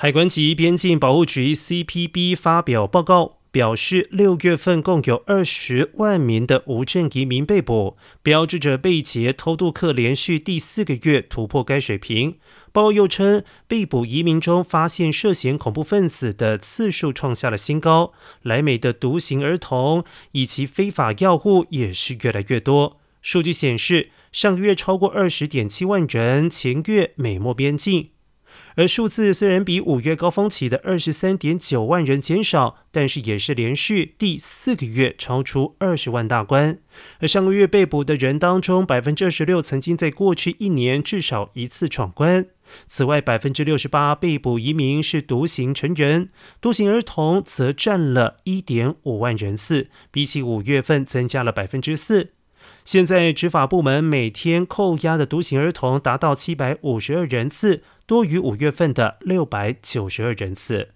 海关及边境保护局 （CPB） 发表报告，表示六月份共有二十万名的无证移民被捕，标志着被劫偷渡客连续第四个月突破该水平。报告又称，被捕移民中发现涉嫌恐怖分子的次数创下了新高，来美的独行儿童以及非法药物也是越来越多。数据显示，上个月超过二十点七万人前越美墨边境。而数字虽然比五月高峰期的二十三点九万人减少，但是也是连续第四个月超出二十万大关。而上个月被捕的人当中，百分之二十六曾经在过去一年至少一次闯关。此外，百分之六十八被捕移民是独行成人，独行儿童则占了一点五万人次，比起五月份增加了百分之四。现在执法部门每天扣押的独行儿童达到七百五十二人次。多于五月份的六百九十二人次。